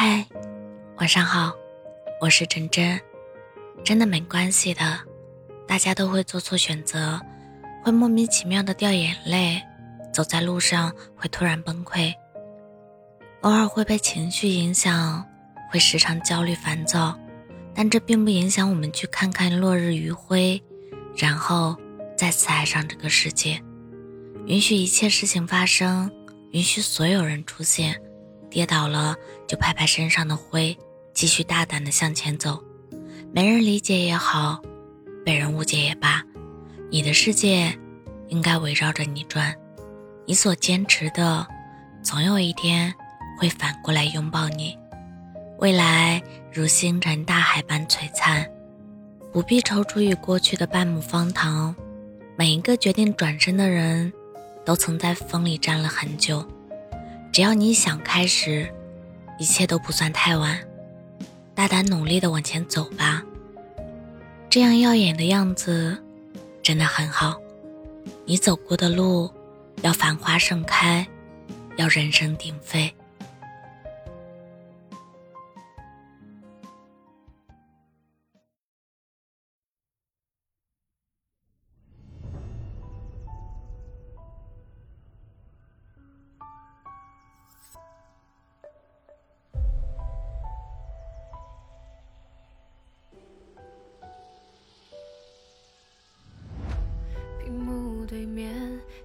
嗨，晚上好，我是真真。真的没关系的，大家都会做错选择，会莫名其妙的掉眼泪，走在路上会突然崩溃，偶尔会被情绪影响，会时常焦虑烦躁，但这并不影响我们去看看落日余晖，然后再次爱上这个世界，允许一切事情发生，允许所有人出现。跌倒了就拍拍身上的灰，继续大胆的向前走。没人理解也好，被人误解也罢，你的世界应该围绕着你转。你所坚持的，总有一天会反过来拥抱你。未来如星辰大海般璀璨，不必踌躇于过去的半亩方塘。每一个决定转身的人，都曾在风里站了很久。只要你想开始，一切都不算太晚。大胆努力的往前走吧，这样耀眼的样子真的很好。你走过的路，要繁花盛开，要人声鼎沸。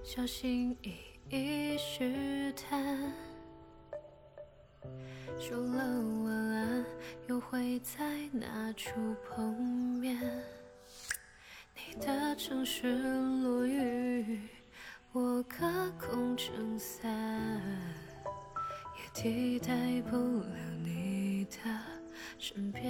小心翼翼试探，说了晚安，又会在哪处碰面？你的城市落雨，我隔空撑伞，也替代不了你的身边。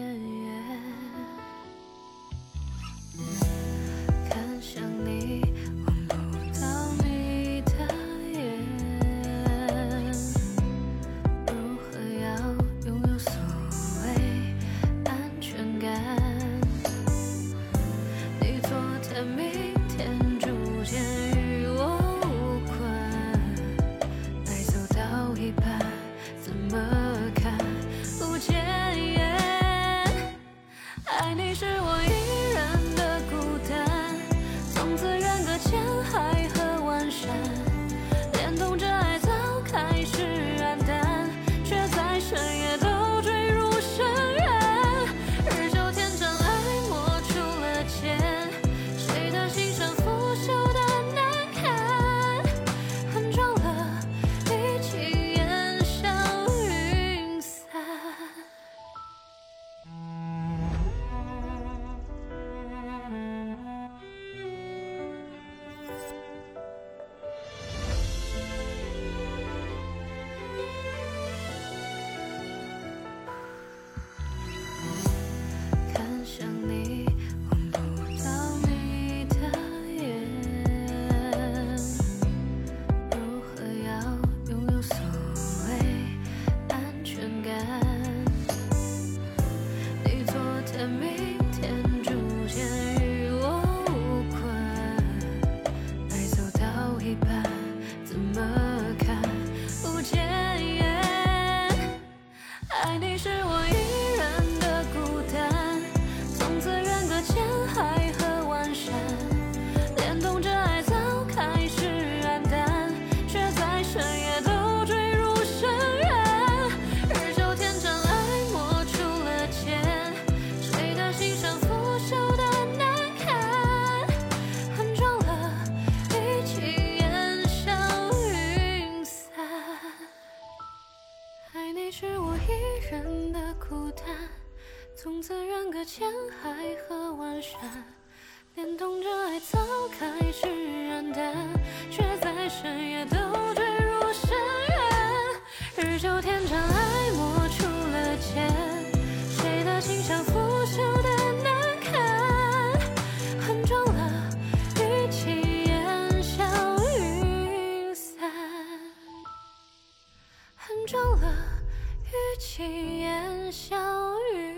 你是爱你是我一人的孤单，从此远隔千海和万山，连同着爱早开始黯恨重了。语气烟消云。